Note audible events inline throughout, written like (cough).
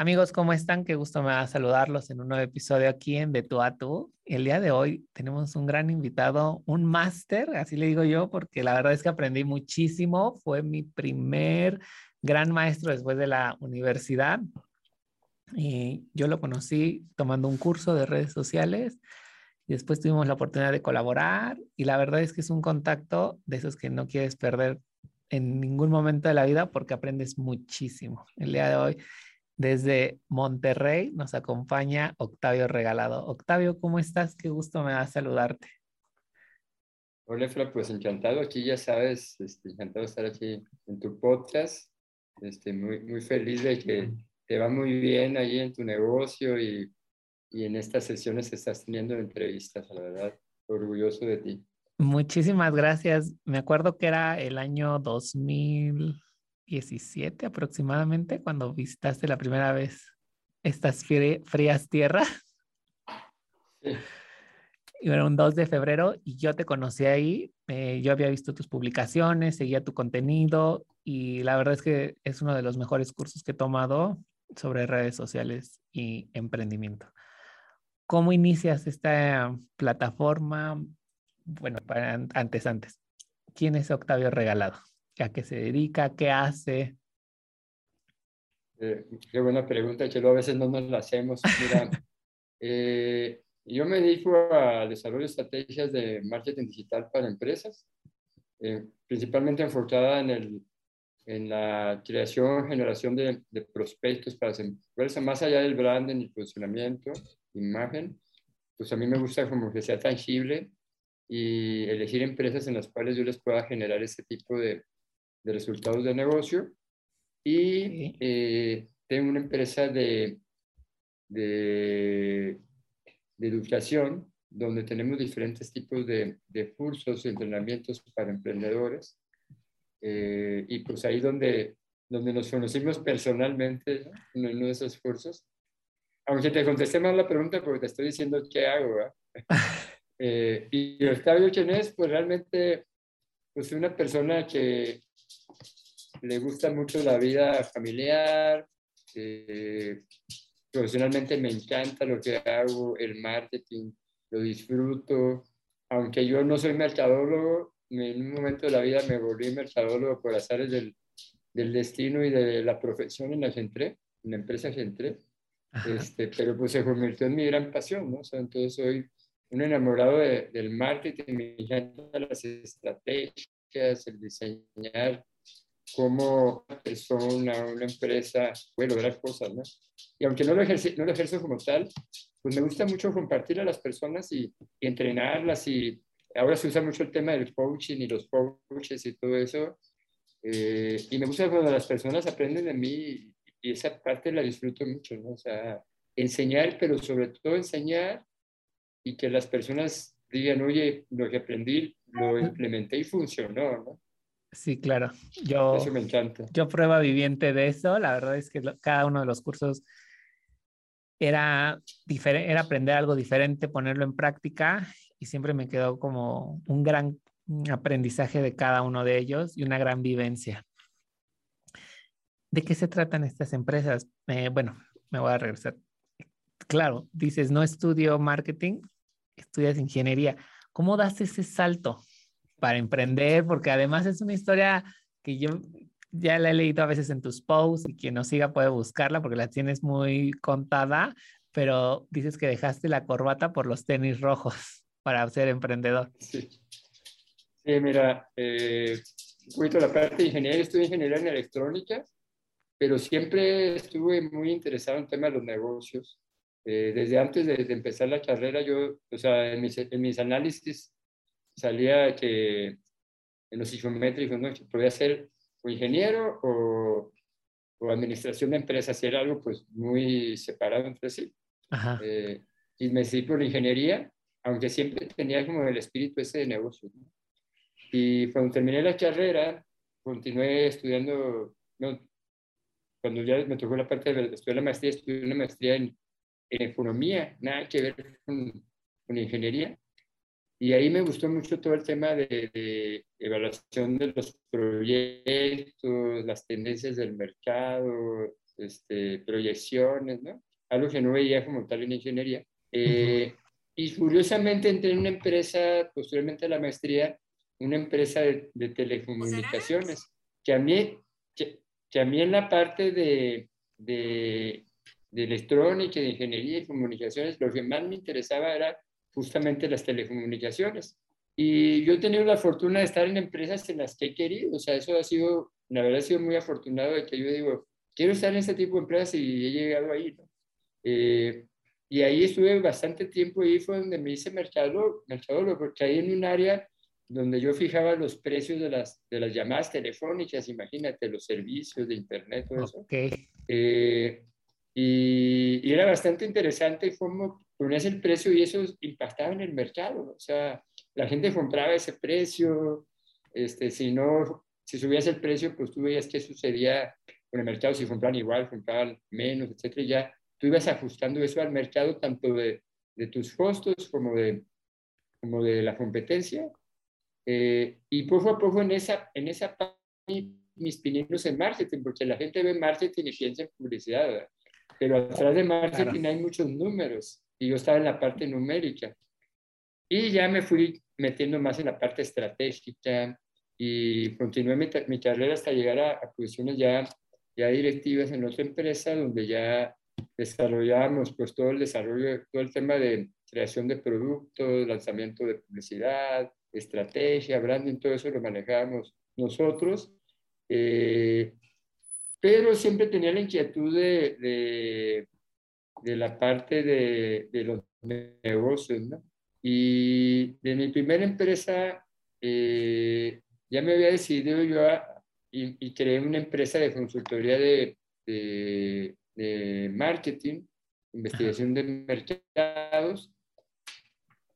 Amigos, ¿cómo están? Qué gusto me da saludarlos en un nuevo episodio aquí en De Tú a Tú. El día de hoy tenemos un gran invitado, un máster, así le digo yo, porque la verdad es que aprendí muchísimo. Fue mi primer gran maestro después de la universidad. Y yo lo conocí tomando un curso de redes sociales después tuvimos la oportunidad de colaborar y la verdad es que es un contacto de esos que no quieres perder en ningún momento de la vida porque aprendes muchísimo. El día de hoy desde Monterrey nos acompaña Octavio Regalado. Octavio, ¿cómo estás? Qué gusto me da saludarte. Hola, Efra, pues encantado aquí, ya sabes, este, encantado de estar aquí en tu podcast. Este, muy, muy feliz de que te va muy bien ahí en tu negocio y, y en estas sesiones estás teniendo entrevistas, la verdad, orgulloso de ti. Muchísimas gracias. Me acuerdo que era el año 2000. 17 aproximadamente cuando visitaste la primera vez estas frías tierras. Y era un 2 de febrero y yo te conocí ahí. Eh, yo había visto tus publicaciones, seguía tu contenido y la verdad es que es uno de los mejores cursos que he tomado sobre redes sociales y emprendimiento. ¿Cómo inicias esta plataforma? Bueno, antes, antes. ¿Quién es Octavio Regalado? A qué se dedica, qué hace. Eh, qué buena pregunta, Chelo. A veces no nos la hacemos. Mira, (laughs) eh, yo me dedico al desarrollo de estrategias de marketing digital para empresas, eh, principalmente enfocada en, el, en la creación, generación de, de, prospectos para las empresas, más allá del branding y posicionamiento, imagen. Pues a mí me gusta como que sea tangible y elegir empresas en las cuales yo les pueda generar ese tipo de, de resultados de negocio y eh, tengo una empresa de, de, educación donde tenemos diferentes tipos de, de cursos y entrenamientos para emprendedores. Eh, y pues ahí donde, donde nos conocimos personalmente en uno de esos cursos. Aunque te contesté mal la pregunta porque te estoy diciendo qué hago. (laughs) eh, y Octavio Chenés, pues realmente pues una persona que le gusta mucho la vida familiar. Eh, profesionalmente me encanta lo que hago, el marketing, lo disfruto. Aunque yo no soy mercadólogo, en un momento de la vida me volví mercadólogo por azares del, del destino y de la profesión en la que entré, en la empresa que entré. Este, pero pues se convirtió en mi gran pasión, ¿no? O sea, entonces soy un enamorado del marketing, me encantan las estrategias, el diseñar cómo una persona, una empresa puede lograr cosas, ¿no? Y aunque no lo, ejerce, no lo ejerzo como tal, pues me gusta mucho compartir a las personas y, entrenarlas y ahora se usa mucho el tema del coaching y los coaches y todo eso. Eh, y me gusta cuando las personas aprenden de mí y esa parte la disfruto mucho, ¿no? O sea, enseñar, pero sobre todo enseñar y que las personas digan, oye, lo que aprendí lo implementé y funcionó, ¿no? Sí, claro. Yo, eso me encanta. Yo prueba viviente de eso. La verdad es que cada uno de los cursos era, era aprender algo diferente, ponerlo en práctica y siempre me quedó como un gran aprendizaje de cada uno de ellos y una gran vivencia. ¿De qué se tratan estas empresas? Eh, bueno, me voy a regresar. Claro, dices, no estudio marketing, estudias ingeniería. ¿Cómo das ese salto? Para emprender, porque además es una historia que yo ya la he leído a veces en tus posts y quien nos siga puede buscarla porque la tienes muy contada, pero dices que dejaste la corbata por los tenis rojos (laughs) para ser emprendedor. Sí, sí mira, eh, poquito la parte de ingeniería, estudié ingeniería en electrónica, pero siempre estuve muy interesado en el tema de los negocios. Eh, desde antes de, empezar la carrera, yo, o sea, en mis, en mis análisis salía que en los psicométricos, ¿no? podía ser o ingeniero o, o administración de empresas, era algo pues muy separado entre sí. Eh, y me decidí por la ingeniería, aunque siempre tenía como el espíritu ese de negocio. Y cuando terminé la carrera, continué estudiando, cuando ya me tocó la parte de estudiar la maestría, estudié una maestría en, economía, nada que ver con, con, ingeniería. Y ahí me gustó mucho todo el tema de, de, evaluación de los proyectos, las tendencias del mercado, este, proyecciones, ¿no? Algo que no veía como tal en ingeniería. Eh, y curiosamente entré en una empresa, posteriormente a la maestría, una empresa de, telecomunicaciones, que a, mí, que, a mí en la parte de, de, de electrónica, de ingeniería y comunicaciones, lo que más me interesaba era justamente las telecomunicaciones. Y yo he tenido la fortuna de estar en empresas en las que he querido, o sea, eso ha sido, la verdad, he sido muy afortunado de que yo digo, quiero estar en este tipo de empresas y he llegado ahí. ¿no? Eh, y ahí estuve bastante tiempo y fue donde me hice mercado, mercadólogo, porque ahí en un área donde yo fijaba los precios de las, de las llamadas telefónicas, imagínate, los servicios de internet, todo eso. Eh, y, y, era bastante interesante cómo ponías el precio y eso impactaba en el mercado. O sea, la gente compraba ese precio, este, si no, si subías el precio, pues tú veías qué sucedía con el mercado, si compraban igual, compraban menos, etcétera, y ya tú ibas ajustando eso al mercado, tanto de, de tus costos como de, como de la competencia. Eh, y poco a poco en esa, en esa mis pininos en marketing, porque la gente ve marketing y piensa en publicidad, pero atrás de marketing hay muchos números y yo estaba en la parte numérica. Y ya me fui metiendo más en la parte estratégica y continué mi, mi carrera hasta llegar a, a posiciones ya, ya directivas en otra empresa donde ya desarrollamos pues todo el desarrollo, todo el tema de creación de productos, lanzamiento de publicidad, estrategia, branding, todo eso lo manejamos nosotros. Eh, pero siempre tenía la inquietud de, de, de la parte de, de, los negocios, ¿no? Y de mi primera empresa, eh, ya me había decidido yo y, y, creé una empresa de consultoría de, de marketing, investigación de mercados,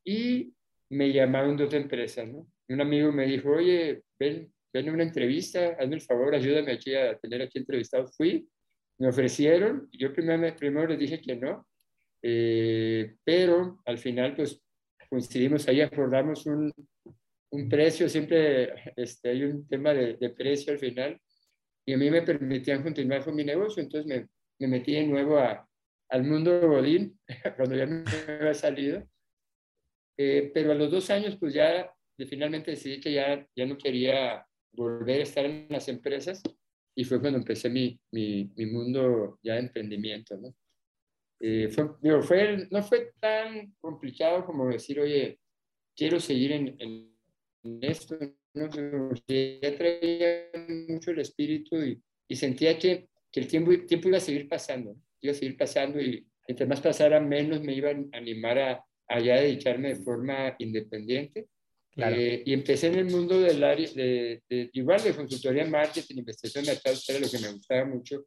y me llamaron de otra empresa, ¿no? Un amigo me dijo, oye, ven, ven a una entrevista, hazme el favor, ayúdame aquí a tener aquí entrevistado. Fui, me ofrecieron, yo primero, primero les dije que no, eh, pero al final pues coincidimos ahí, acordamos un, un precio, siempre este, hay un tema de, de, precio al final, y a mí me permitían continuar con mi negocio, entonces me, me metí de nuevo a, al mundo Godín, (laughs) cuando ya me había salido. Eh, pero a los dos años, pues ya finalmente decidí que ya, ya no quería volver a estar en las empresas y fue cuando empecé mi, mi, mi mundo ya de emprendimiento, ¿no? Eh, fue, digo, fue, no fue tan complicado como decir, oye, quiero seguir en, en esto, ¿no? ya traía mucho el espíritu y, y sentía que que el tiempo, tiempo iba a seguir pasando, iba a seguir pasando y entre más pasara, menos me iban a animar a, a ya dedicarme de forma independiente. Eh, y empecé en el mundo del área, de, igual de consultoría, marketing, investigación de mercados, era lo que me gustaba mucho.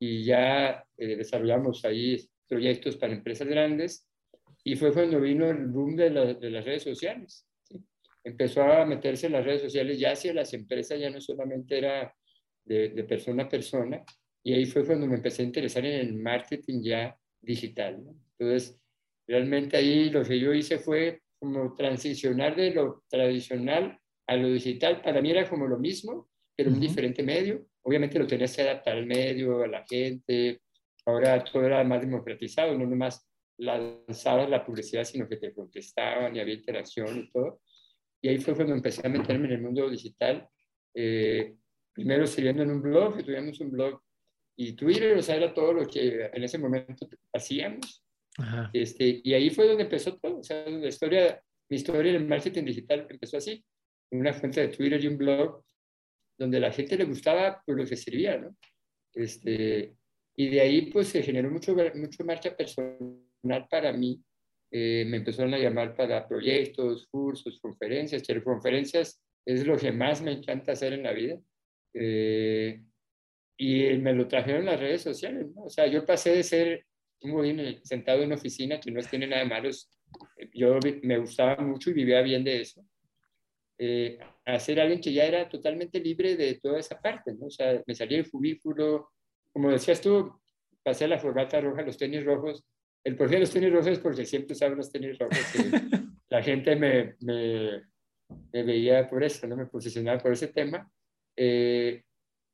Y ya eh, desarrollamos ahí proyectos para empresas grandes. Y fue cuando vino el boom de, de las redes sociales. Empezó a meterse en las redes sociales ya hacia las empresas, ya no solamente era de, de persona a persona, y ahí fue cuando me empecé a interesar en el marketing ya digital. Entonces, realmente ahí lo que yo hice fue como transicionar de lo tradicional a lo digital. Para mí era como lo mismo, pero un diferente medio. Obviamente lo tenías que adaptar al medio, a la gente. Ahora todo era más democratizado, no nomás lanzabas la publicidad, sino que te contestaban y había interacción y todo. Y ahí fue cuando empecé a meterme en el mundo digital. Eh, primero escribiendo en un blog, tuvimos un blog y Twitter, o sea, era todo lo que en ese momento hacíamos. Este, y ahí fue donde empezó todo, o sea, la historia, mi historia en el marketing digital empezó así, una fuente de Twitter y un blog donde la gente le gustaba por lo que servía, ¿no? Este, y de ahí pues se generó mucho, mucho marcha personal para mí. Eh, me empezaron a llamar para proyectos, cursos, conferencias, conferencias es lo que más me encanta hacer en la vida. Eh, y me lo trajeron las redes sociales, ¿no? O sea, yo pasé de ser un godín sentado en una oficina, que no tiene nada de malo, yo me gustaba mucho y vivía bien de eso, eh, a ser alguien que ya era totalmente libre de toda esa parte, ¿no? O sea, me salía el cubículo, como decías tú, pasé la forbata roja, los tenis rojos, el por qué de los tenis rojos es porque siempre usaba los tenis rojos, (laughs) la gente me, me, me, veía por eso, ¿no? Me posicionaba por ese tema, eh,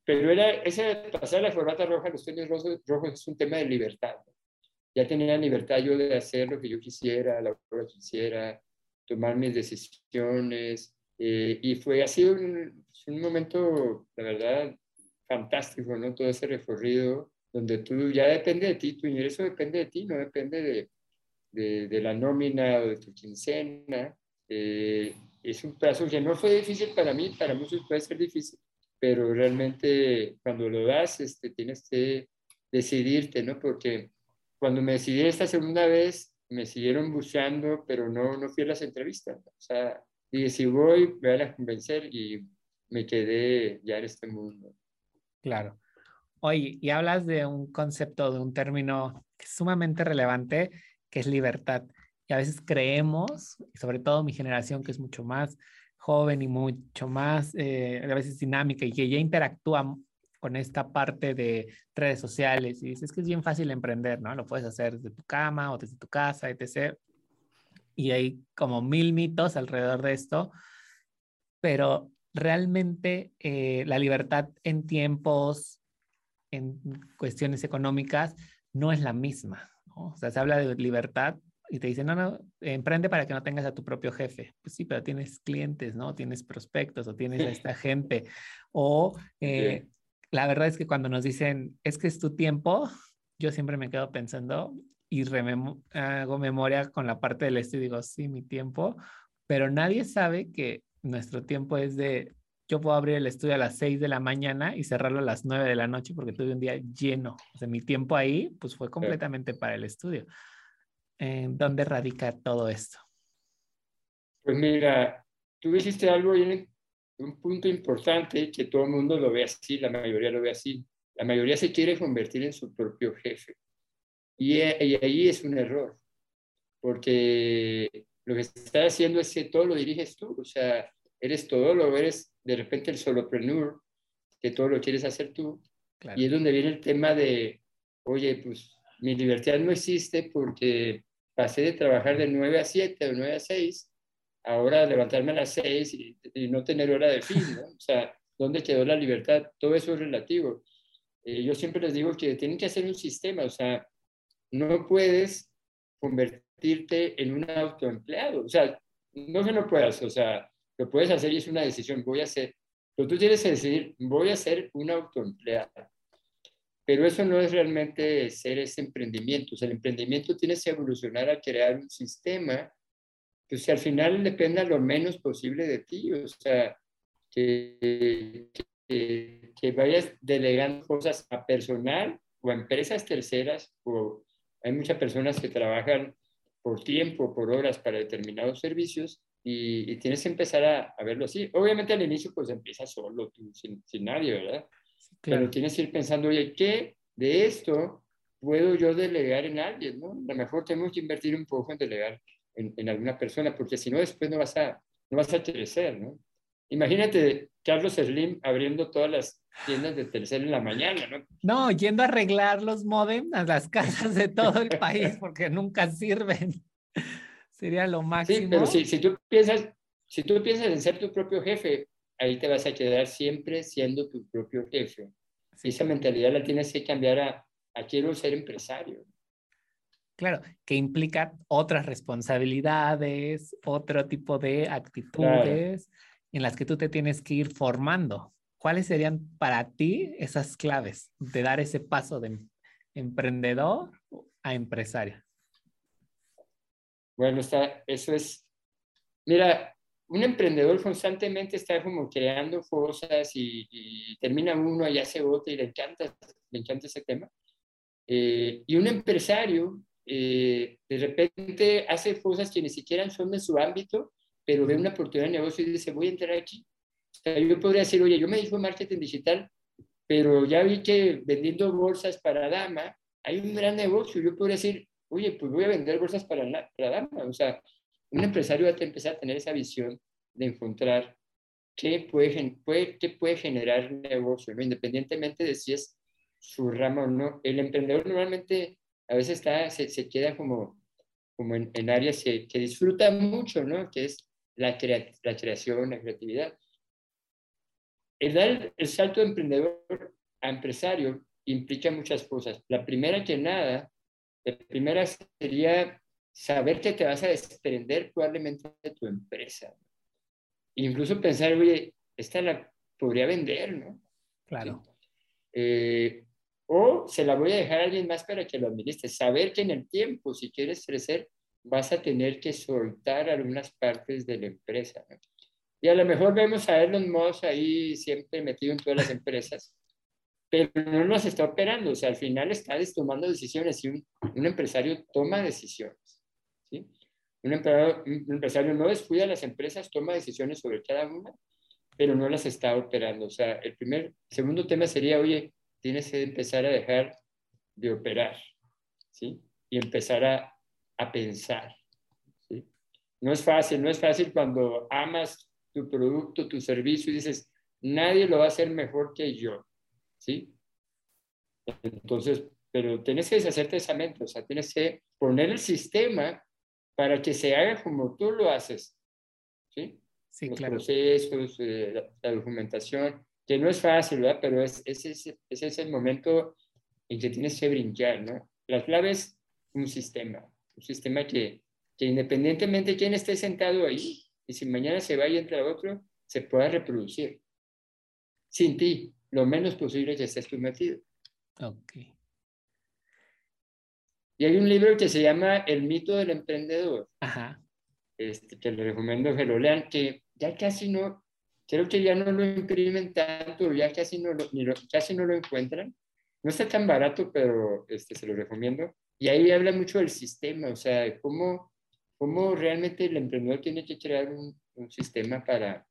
pero era, ese pasar la forbata roja, los tenis rojos, rojos es un tema de libertad. Ya tenía libertad yo de hacer lo que yo quisiera, la hora que quisiera, tomar mis decisiones. Eh, y fue, sido un, un, momento, la verdad, fantástico, ¿no? Todo ese recorrido donde tú ya depende de ti, tu ingreso depende de ti, no depende de, de, de la nómina o de tu quincena. Eh, es un plazo que no fue difícil para mí, para muchos puede ser difícil, pero realmente cuando lo das, este, tienes que decidirte, ¿no? Porque cuando me decidí esta segunda vez, me siguieron buscando, pero no, no fui a las entrevistas. O sea, dije, si voy, van a convencer y me quedé ya en este mundo. Claro. Oye, y hablas de un concepto, de un término sumamente relevante, que es libertad. Y a veces creemos, sobre todo mi generación, que es mucho más joven y mucho más eh, a veces dinámica y que ya interactúa con esta parte de redes sociales y dices que es bien fácil emprender, ¿no? Lo puedes hacer desde tu cama o desde tu casa, etc. Y hay como mil mitos alrededor de esto, pero realmente eh, la libertad en tiempos, en cuestiones económicas, no es la misma. ¿no? O sea, se habla de libertad y te dicen, no, no, emprende para que no tengas a tu propio jefe. Pues sí, pero tienes clientes, ¿no? Tienes prospectos o tienes a esta gente. O eh, la verdad es que cuando nos dicen, es que es tu tiempo, yo siempre me quedo pensando y hago memoria con la parte del estudio y digo, sí, mi tiempo, pero nadie sabe que nuestro tiempo es de, yo puedo abrir el estudio a las 6 de la mañana y cerrarlo a las 9 de la noche porque tuve un día lleno. O sea, mi tiempo ahí, pues fue completamente para el estudio. ¿En dónde radica todo esto? Pues mira, tú dijiste algo y un punto importante que todo el mundo lo ve así, la mayoría lo ve así. La mayoría se quiere convertir en su propio jefe. Y, y ahí es un error, porque lo que estás haciendo es que todo lo diriges tú, o sea, eres todo, lo eres de repente el solopreneur, que todo lo quieres hacer tú. Y es donde viene el tema de, oye, pues mi libertad no existe porque pasé de trabajar de 9 a 7 o 9 a 6, ahora levantarme a las 6 y, no tener hora de fin, ¿no? O sea, ¿dónde quedó la libertad? Todo eso es relativo. Eh, yo siempre les digo que tienen que hacer un sistema, o sea, no puedes convertirte en un autoempleado, o sea, no que no puedas, o sea, lo puedes hacer y es una decisión, voy a hacer, pero tú tienes que decidir, voy a ser un autoempleado. Pero eso no es realmente ser ese emprendimiento. O sea, el emprendimiento tiene que evolucionar a crear un sistema que si al final dependa lo menos posible de ti. O sea, que, que, que, vayas delegando cosas a personal o a empresas terceras. O hay muchas personas que trabajan por tiempo, por horas para determinados servicios y, tienes que empezar a, a, verlo así. Obviamente al inicio pues empiezas solo, tú, sin, sin nadie, ¿verdad? Claro. tienes que ir pensando, oye, ¿qué de esto puedo yo delegar en alguien? ¿no? A lo mejor tenemos que invertir un poco en delegar en, en, alguna persona, porque si no, después no vas a, no vas a crecer, ¿no? Imagínate Carlos Slim abriendo todas las tiendas de tercer en la mañana, ¿no? No, yendo a arreglar los modems a las (laughs) casas de todo el país porque nunca sirven. (laughs) Sería lo máximo. Sí, pero si, si, tú piensas, si tú piensas en ser tu propio jefe, ahí te vas a quedar siempre siendo tu propio jefe. Esa mentalidad la tienes que cambiar a, a quiero ser empresario. Claro, que implica otras responsabilidades, otro tipo de actitudes en las que tú te tienes que ir formando. ¿Cuáles serían para ti esas claves de dar ese paso de emprendedor a empresario? Bueno, está, eso es, mira, un emprendedor constantemente está como creando cosas y, termina uno y hace otra y le encanta, le encanta ese tema. Eh, y un empresario eh, de repente hace cosas que ni siquiera son de su ámbito, pero ve una oportunidad de negocio y dice, voy a entrar aquí. O sea, yo podría decir, oye, yo me dijo marketing digital, pero ya vi que vendiendo bolsas para dama hay un gran negocio. Yo podría decir, oye, pues voy a vender bolsas para, para dama. O sea, un empresario va a empezar a tener esa visión de encontrar qué puede, puede, qué puede generar negocio, independientemente de si es su rama o no. El emprendedor normalmente a veces está, se, se queda como, como en, en áreas que, que, disfruta mucho, ¿no? Que es la, la creación, la creatividad. El dar el salto de emprendedor a empresario implica muchas cosas. La primera que nada, la primera sería saber que te vas a desprender probablemente de tu empresa. Incluso pensar, oye, esta la podría vender, ¿no? Claro. Eh, o se la voy a dejar a alguien más para que lo administre. Saber que en el tiempo, si quieres crecer, vas a tener que soltar algunas partes de la empresa. Y a lo mejor vemos a Elon Musk ahí siempre metido en todas las empresas, pero no nos está operando. O sea, al final está tomando decisiones y un, un empresario toma decisiones. ¿sí? Un, empresario, un empresario no descuida las empresas, toma decisiones sobre cada una, pero no las está operando. O sea, el primer, segundo tema sería, oye, tienes que empezar a dejar de operar, ¿sí? Y empezar a, a pensar, ¿sí? No es fácil, no es fácil cuando amas tu producto, tu servicio y dices, nadie lo va a hacer mejor que yo, ¿sí? Entonces, pero tienes que deshacerte de esa mente, o sea, tienes que poner el sistema para que se haga como tú lo haces, ¿sí? Sí, Los claro. procesos, eh, la, la, documentación, que no es fácil, ¿verdad? Pero es, ese es, ese es el momento en que tienes que brincar, ¿no? La clave es un sistema, un sistema que, que independientemente de quién esté sentado ahí, y si mañana se va y entra otro, se pueda reproducir. Sin ti, lo menos posible que estés tú metido. Ok. Y hay un libro que se llama El mito del emprendedor, Ajá. este, que le recomiendo que lo lean, que ya casi no, creo que ya no lo imprimen tanto, ya casi no lo, ni lo, casi no lo encuentran. No está tan barato, pero este, se lo recomiendo. Y ahí habla mucho del sistema, o sea, cómo, cómo realmente el emprendedor tiene que crear un, un sistema para,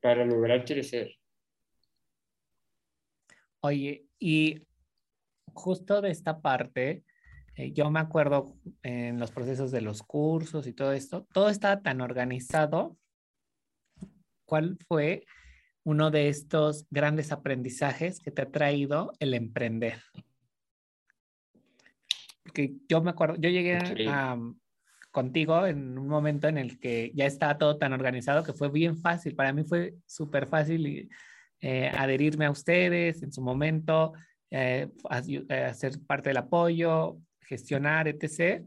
para lograr crecer. Oye, y justo de esta parte, eh, yo me acuerdo en los procesos de los cursos y todo esto, todo estaba tan organizado. ¿Cuál fue uno de estos grandes aprendizajes que te ha traído el emprender? Porque yo me acuerdo, yo llegué a, contigo en un momento en el que ya estaba todo tan organizado que fue bien fácil. Para mí fue súper fácil eh, adherirme a ustedes en su momento, eh, hacer parte del apoyo, gestionar, etc.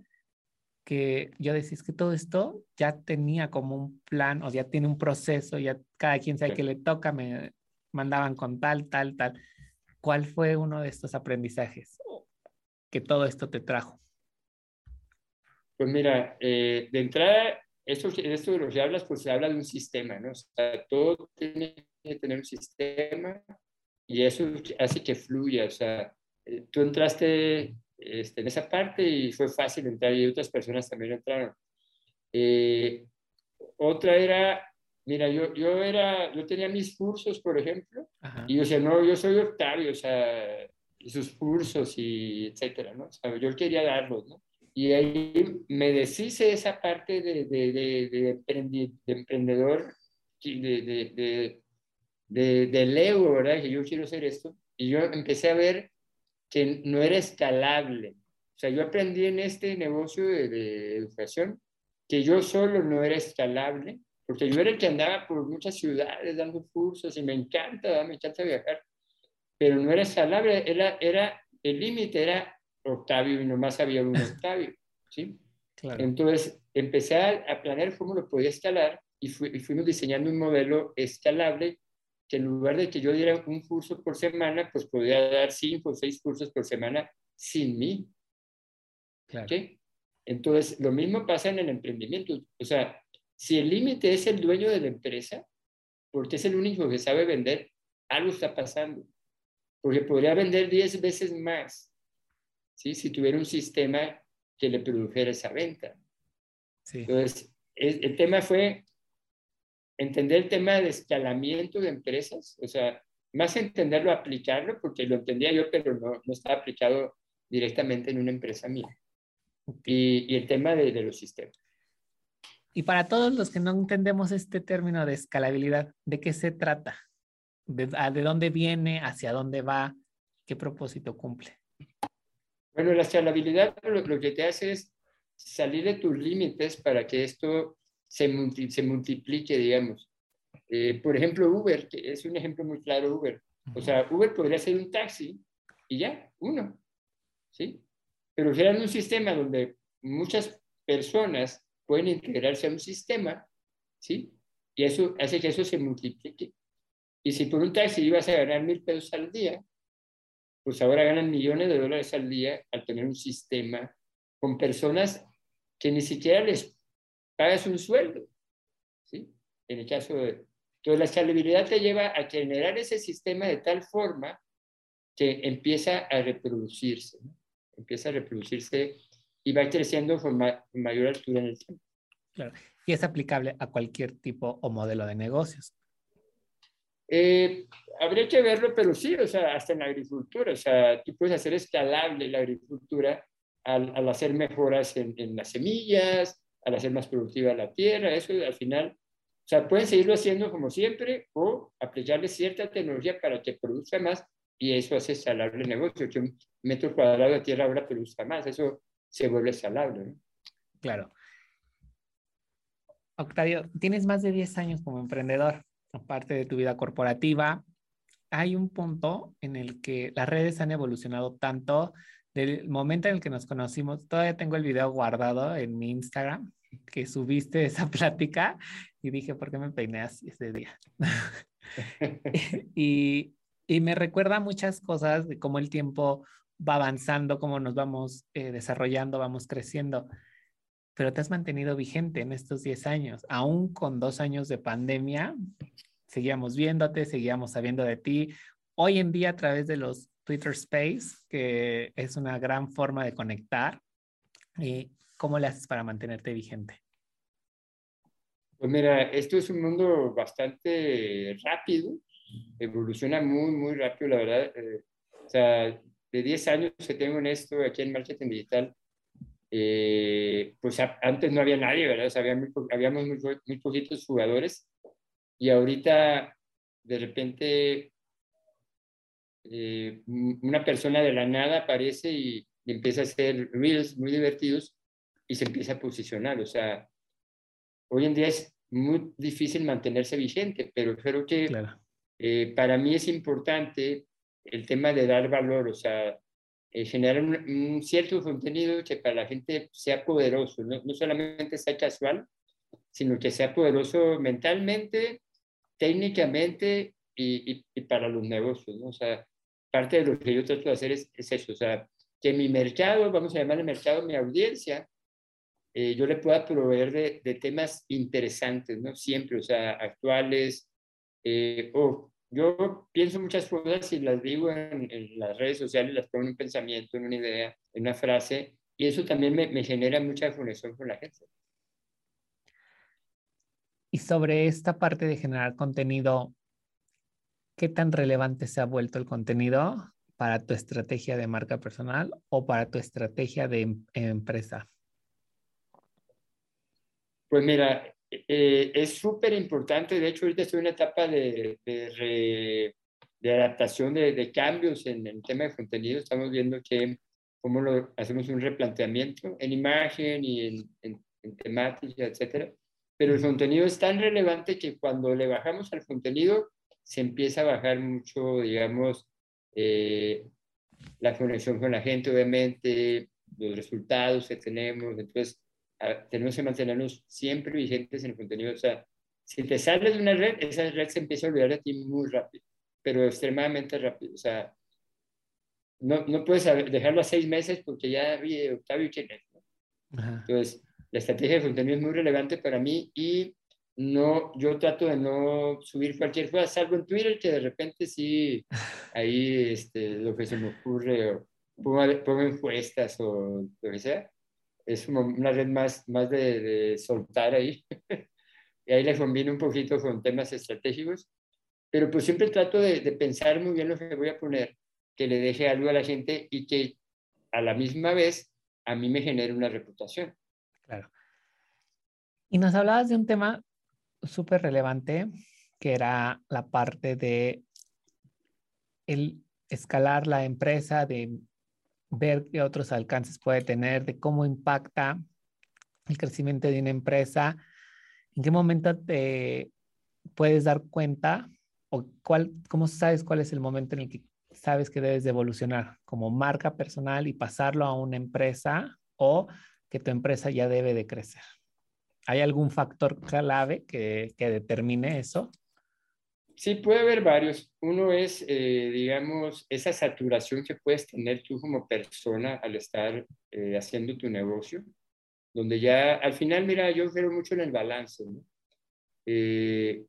Que yo decía, es que todo esto ya tenía como un plan o ya tiene un proceso, ya cada quien sabe sí. que le toca, me mandaban con tal, tal, tal. ¿Cuál fue uno de estos aprendizajes que todo esto te trajo? Pues mira, eh, de entrada, esto, esto de lo que hablas, pues se habla de un sistema, ¿no? O sea, todo tiene que tener un sistema y eso hace que fluya. O sea, eh, tú entraste este, en esa parte y fue fácil entrar y otras personas también entraron. Eh, otra era, mira, yo, yo, era, yo tenía mis cursos, por ejemplo, Ajá. y yo decía, no, yo soy Octavio, o sea, y sus cursos y etcétera, ¿no? O sea, yo quería darlos, ¿no? Y ahí me deshice esa parte de, de, de, de, emprendi, de emprendedor, de, de, del ego, ¿verdad? Que yo quiero hacer esto. Y yo empecé a ver que no era escalable. O sea, yo aprendí en este negocio de, educación que yo solo no era escalable, porque yo era el que andaba por muchas ciudades dando cursos y me encanta, me encanta viajar, pero no era escalable, era, era, el límite era Octavio y nomás había un (laughs) Octavio, ¿sí? Claro. Entonces empecé a, planear cómo lo podía escalar y, fu y, fuimos diseñando un modelo escalable que en lugar de que yo diera un curso por semana, pues podía dar cinco o seis cursos por semana sin mí. Claro. ¿okay? Entonces, lo mismo pasa en el emprendimiento. O sea, si el límite es el dueño de la empresa, porque es el único que sabe vender, algo está pasando. Porque podría vender 10 veces más ¿sí? si tuviera un sistema que le produjera esa venta. Sí. Entonces, el tema fue entender el tema de escalamiento de empresas, o sea, más entenderlo, aplicarlo, porque lo entendía yo, pero no, no estaba aplicado directamente en una empresa mía. Y, y el tema de, de, los sistemas. Y para todos los que no entendemos este término de escalabilidad, ¿de qué se trata? ¿De, de dónde viene? ¿Hacia dónde va? ¿Qué propósito cumple? Bueno, la escalabilidad lo, lo que te hace es salir de tus límites para que esto se, multi, se multiplique, digamos. Eh, por ejemplo, Uber, que es un ejemplo muy claro, Uber. O sea, Uber podría ser un taxi y ya, uno, ¿sí? Pero crean un sistema donde muchas personas pueden integrarse a un sistema, ¿sí? Y eso hace que eso se multiplique. Y si por un taxi ibas a ganar mil pesos al día, pues ahora ganan millones de dólares al día al tener un sistema con personas que ni siquiera les pagas un sueldo, ¿sí? En el caso de... Entonces, la escalabilidad te lleva a generar ese sistema de tal forma que empieza a reproducirse, ¿no? empieza a reproducirse y va creciendo con, ma mayor altura en el tiempo. Claro. Y es aplicable a cualquier tipo o modelo de negocios. Eh, habría que verlo, pero sí, o sea, hasta en la agricultura, o sea, tú puedes hacer escalable la agricultura al, al hacer mejoras en, en, las semillas, al hacer más productiva la tierra, eso al final o sea, pueden seguirlo haciendo como siempre o aplicarle cierta tecnología para que produzca más y eso hace salable el negocio, que un metro cuadrado de tierra ahora produzca más, eso se vuelve salable. ¿no? Claro. Octavio, tienes más de 10 años como emprendedor, aparte de tu vida corporativa. Hay un punto en el que las redes han evolucionado tanto del momento en el que nos conocimos. Todavía tengo el video guardado en mi Instagram que subiste (laughs) esa plática y dije, ¿por qué me peiné así ese día? (laughs) y, y, me recuerda muchas cosas de cómo el tiempo va avanzando, cómo nos vamos eh, desarrollando, vamos creciendo. Pero te has mantenido vigente en estos 10 años, aún con dos años de pandemia. Seguíamos viéndote, seguíamos sabiendo de ti. Hoy en día a través de los Twitter Space, que es una gran forma de conectar, eh, ¿cómo le haces para mantenerte vigente? Pues mira, esto es un mundo bastante rápido, evoluciona muy, muy rápido, la verdad. Eh, o sea, de 10 años que tengo en esto aquí en marketing digital, eh, pues a, antes no había nadie, ¿verdad? O sea, había muy, habíamos muy, muy poquitos jugadores y ahorita de repente eh, una persona de la nada aparece y, y, empieza a hacer reels muy divertidos y se empieza a posicionar. O sea, hoy en día es muy difícil mantenerse vigente, pero creo que claro. eh, para mí es importante el tema de dar valor, o sea, eh, generar un, un, cierto contenido que para la gente sea poderoso, no, no solamente sea casual, sino que sea poderoso mentalmente, técnicamente y, y, y, para los negocios, ¿no? O sea, parte de lo que yo trato de hacer es, es eso, o sea, que mi mercado, vamos a llamar el mercado, mi audiencia, eh, yo le pueda proveer de, temas interesantes, ¿no? Siempre, o sea, actuales. Eh, yo pienso muchas cosas y las digo en, en, las redes sociales, las pongo en un pensamiento, en una idea, en una frase, y eso también me, me genera mucha conexión con la gente. Y sobre esta parte de generar contenido, ¿qué tan relevante se ha vuelto el contenido para tu estrategia de marca personal o para tu estrategia de em empresa? Pues mira, eh, es súper importante. De hecho, ahorita estoy en una etapa de, de, re, de adaptación, de, de, cambios en el tema de contenido. Estamos viendo que cómo lo, hacemos un replanteamiento en imagen y en, en, en temática, etcétera. Pero el contenido es tan relevante que cuando le bajamos al contenido, se empieza a bajar mucho, digamos, eh, la conexión con la gente, obviamente, los resultados que tenemos. Entonces, tenemos que mantenernos siempre vigentes en el contenido. O sea, si te sales de una red, esa red se empieza a olvidar de ti muy rápido, pero extremadamente rápido. O sea, no, no puedes dejarlo a seis meses porque ya, oye, Octavio, ¿quién es? Entonces, la estrategia de contenido es muy relevante para mí y no, yo trato de no subir cualquier cosa, salvo en Twitter, que de repente sí, ahí este, lo que se me ocurre, o pongo, encuestas o lo que sea, es una red más, más de, soltar ahí. (laughs) y ahí le combino un poquito con temas estratégicos. pero pues siempre trato de, de pensar muy bien lo que voy a poner, que le deje algo a la gente y que a la misma vez a mí me genere una reputación. Claro. Y nos hablabas de un tema súper relevante, que era la parte de el escalar la empresa, de ver qué otros alcances puede tener, de cómo impacta el crecimiento de una empresa, en qué momento te puedes dar cuenta o cuál, cómo sabes cuál es el momento en el que sabes que debes de evolucionar como marca personal y pasarlo a una empresa o que tu empresa ya debe de crecer. ¿Hay algún factor clave que, que determine eso? Sí, puede haber varios. Uno es, eh, digamos, esa saturación que puedes tener tú como persona al estar eh, haciendo tu negocio, donde ya al final, mira, yo creo mucho en el balance, ¿no? Eh,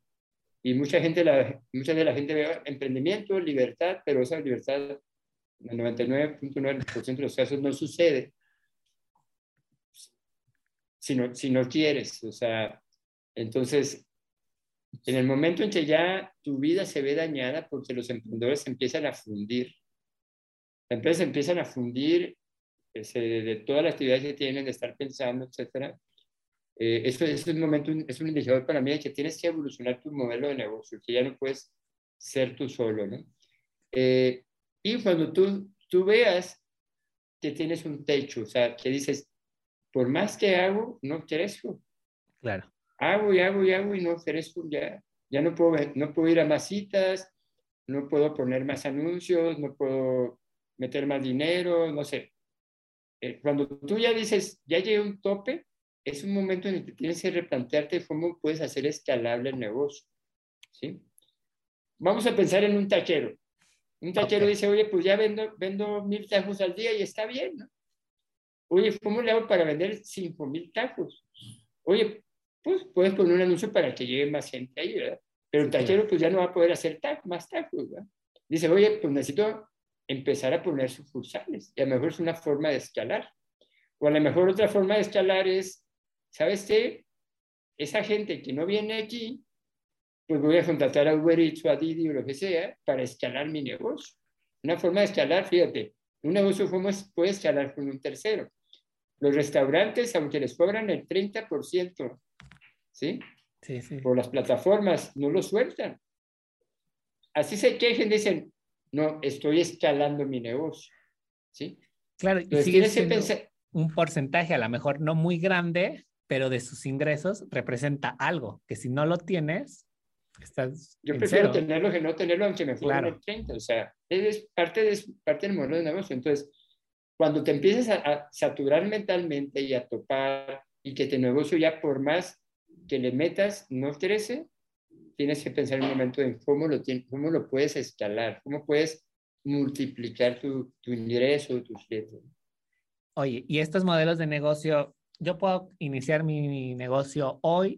y mucha gente, la, mucha de la gente ve emprendimiento, libertad, pero esa libertad el 99.9% de los casos no sucede si no, si no quieres. O sea, entonces en el momento en que ya tu vida se ve dañada porque los emprendedores empiezan a fundir, las empresas empiezan a fundir ese, de todas las actividades que tienen, de estar pensando, etcétera. Eh, eso, es un momento, es un indicador para mí de que tienes que evolucionar tu modelo de negocio, que ya no puedes ser tú solo, ¿no? Eh, y cuando tú, tú veas que tienes un techo, o sea, que dices, por más que hago, no crezco. Claro hago y hago y hago y no ofrezco ya. Ya no puedo, no puedo ir a más citas, no puedo poner más anuncios, no puedo meter más dinero, no sé. Eh, cuando tú ya dices, ya llegué a un tope, es un momento en el que tienes que replantearte cómo puedes hacer escalable el negocio. ¿sí? Vamos a pensar en un tachero. Un tachero dice, oye, pues ya vendo, vendo mil tacos al día y está bien, ¿no? Oye, ¿cómo le hago para vender cinco mil tacos? Oye, pues puedes poner un anuncio para que llegue más gente ahí, ¿verdad? Pero el tachero pues ya no va a poder hacer más tacos, ¿verdad? Dice, oye, pues necesito empezar a poner sucursales y a lo mejor es una forma de escalar. O a lo mejor otra forma de escalar es, ¿sabes qué? Esa gente que no viene aquí, pues voy a contratar a Uber Eats o a Didi o lo que sea para escalar mi negocio. Una forma de escalar, fíjate, un negocio ¿cómo puede escalar con un tercero. Los restaurantes, aunque les cobran el 30% ¿sí? Sí, sí. Por las plataformas, no lo sueltan. Así se quejen, dicen, no, estoy escalando mi negocio, ¿sí? Claro, y sigue siendo un porcentaje, a lo mejor no muy grande, pero de sus ingresos representa algo, que si no lo tienes, estás Yo prefiero tenerlo que no tenerlo, aunque me fuera el 30, o sea, es parte, de, parte del modelo de negocio. Entonces, cuando te empieces a, a saturar mentalmente y a topar y que tu negocio ya por más que le metas no crece, tienes que pensar en un momento en cómo lo, cómo lo puedes escalar, cómo puedes multiplicar tu, tu ingreso, tus clientes. Oye, y estos modelos de negocio, yo puedo iniciar mi negocio hoy,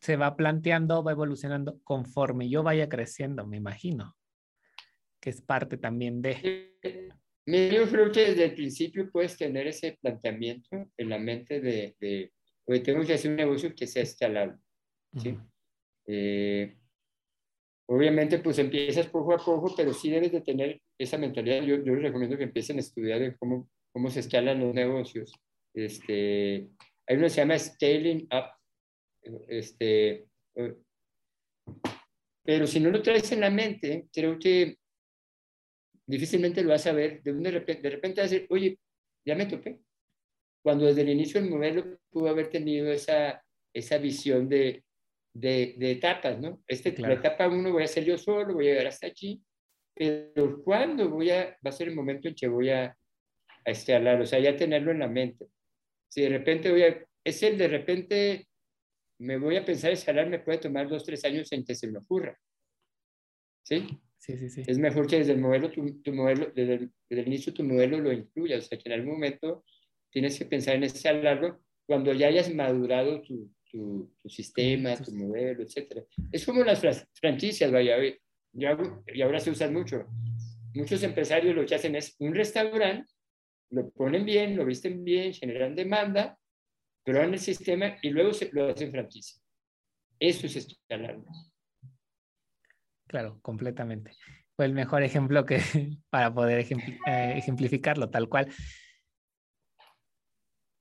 se va planteando, va evolucionando conforme yo vaya creciendo, me imagino, que es parte también de... Yo creo que desde el principio puedes tener ese planteamiento en la mente de, de porque tenemos que hacer un negocio que sea escalable. ¿sí? Eh, obviamente, pues empiezas poco a poco, pero sí debes de tener esa mentalidad. Yo, yo les recomiendo que empiecen a estudiar cómo, cómo se escalan los negocios. Este, hay uno que se llama Scaling Up. Este, pero si no lo traes en la mente, creo que difícilmente lo vas a ver. De, de repente, de repente vas a decir, oye, ya me topé cuando desde el inicio el modelo pudo haber tenido esa, esa visión de, de, etapas, ¿no? Este, La etapa uno voy a ser yo solo, voy a llegar hasta aquí, pero ¿cuándo voy a, va a ser el momento en que voy a, a escalar? O sea, ya tenerlo en la mente. Si de repente voy a, es el de repente me voy a pensar escalar, me puede tomar dos, tres años en que se me ocurra. ¿Sí? Sí, sí, sí. Es mejor que desde el modelo, tu, tu modelo, desde el, desde el, inicio tu modelo lo incluya, o sea, que en algún momento tienes que pensar en ese largo cuando ya hayas madurado tu, tu, sistema, tu modelo, etc. Es como las franquicias, vaya, y ahora se usan mucho. Muchos empresarios lo que hacen es un restaurante, lo ponen bien, lo visten bien, generan demanda, prueban el sistema y luego se lo hacen franquicia. Eso es escalar. claro, completamente. Fue el mejor ejemplo que (laughs) para poder eh, ejemplificarlo tal cual.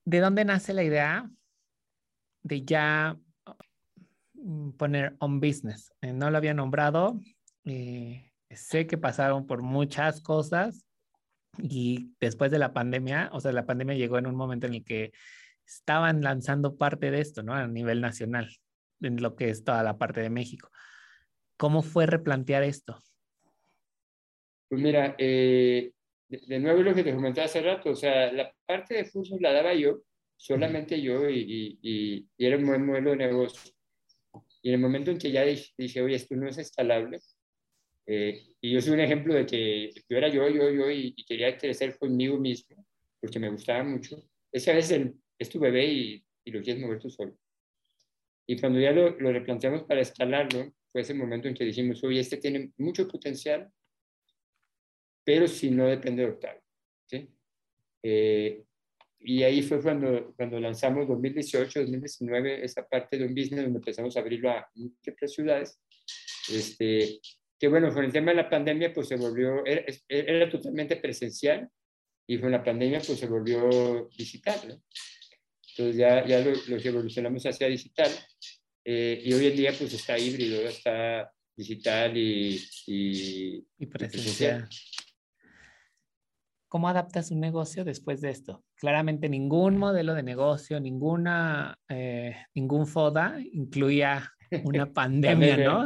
¿De dónde nace la idea de ya mm, poner on business? Eh, no lo había nombrado. Eh, sé que pasaron por muchas cosas y después de la pandemia, o sea, la pandemia llegó en un momento en el que estaban lanzando parte de esto, ¿no? A nivel nacional, en lo que es toda la parte de México. ¿Cómo fue replantear esto? Pues mira, eh, de, nuevo lo que te comentaba hace rato, o sea, la parte de fusos la daba yo, solamente yo, y, y, era un buen modelo de negocio. Y en el momento en que ya dije, oye, esto no es escalable, eh, y yo soy un ejemplo de que yo era yo, yo, yo, y, quería crecer conmigo mismo, porque me gustaba mucho. Ese a veces es tu bebé y, y, lo quieres mover tú solo. Y cuando ya lo, lo replanteamos para escalarlo, fue ese momento en que dijimos, oye, este tiene mucho potencial, pero si no depende de Octavio. ¿sí? Eh, y ahí fue cuando, cuando lanzamos 2018, 2019, esa parte de un business donde empezamos a abrirlo a múltiples ciudades. Este, que bueno, con el tema de la pandemia, pues se volvió, era, totalmente presencial y con la pandemia, pues se volvió digital. ¿no? Entonces ya, ya lo, evolucionamos hacia digital eh, y hoy en día, pues está híbrido, está digital y, y, y presencial. ¿Cómo adaptas un negocio después de esto? Claramente ningún modelo de negocio, ninguna, eh, ningún FODA incluía una (laughs) pandemia, ¿no?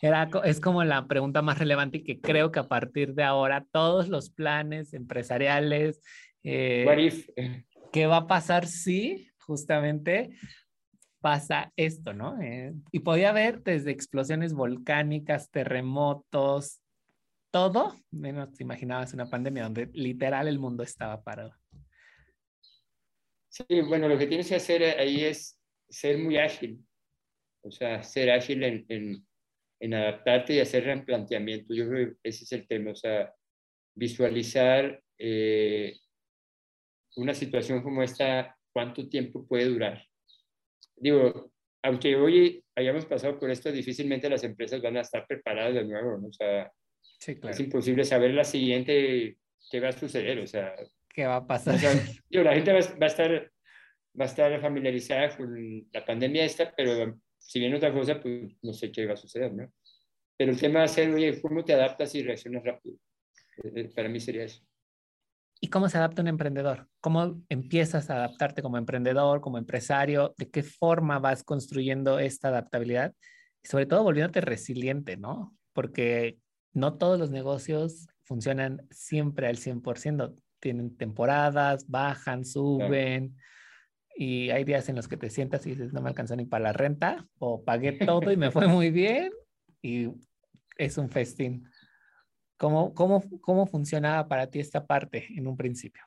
Era, es como la pregunta más relevante y que creo que a partir de ahora todos los planes empresariales... Eh, ¿Qué va a pasar si justamente pasa esto, ¿no? Eh, y podía haber desde explosiones volcánicas, terremotos, todo, menos te imaginabas una pandemia donde literal el mundo estaba parado. Sí, bueno, lo que tienes que hacer ahí es ser muy ágil, o sea, ser ágil en, en, en adaptarte y hacer replanteamiento. Yo creo que ese es el tema, o sea, visualizar eh, una situación como esta, cuánto tiempo puede durar. Digo, aunque hoy hayamos pasado por esto, difícilmente las empresas van a estar preparadas de nuevo, ¿no? O sea, es imposible saber la siguiente qué va a suceder, o sea. ¿Qué va a pasar? la gente va, a estar, va a estar familiarizada con la pandemia esta, pero si viene otra cosa, pues no sé qué va a suceder, ¿no? Pero el tema va a ser, oye, ¿cómo te adaptas y reaccionas rápido? Eh, eh, para mí sería eso. ¿Y cómo se adapta un emprendedor? ¿Cómo empiezas a adaptarte como emprendedor, como empresario? ¿De qué forma vas construyendo esta adaptabilidad? Y sobre todo volviéndote resiliente, ¿no? Porque no todos los negocios funcionan siempre al 100%. Tienen temporadas, bajan, suben. Y hay días en los que te sientas y dices, no me alcanzó ni para la renta, o pagué todo y me fue muy bien, y es un festín. ¿Cómo, cómo, cómo funcionaba para ti esta parte en un principio?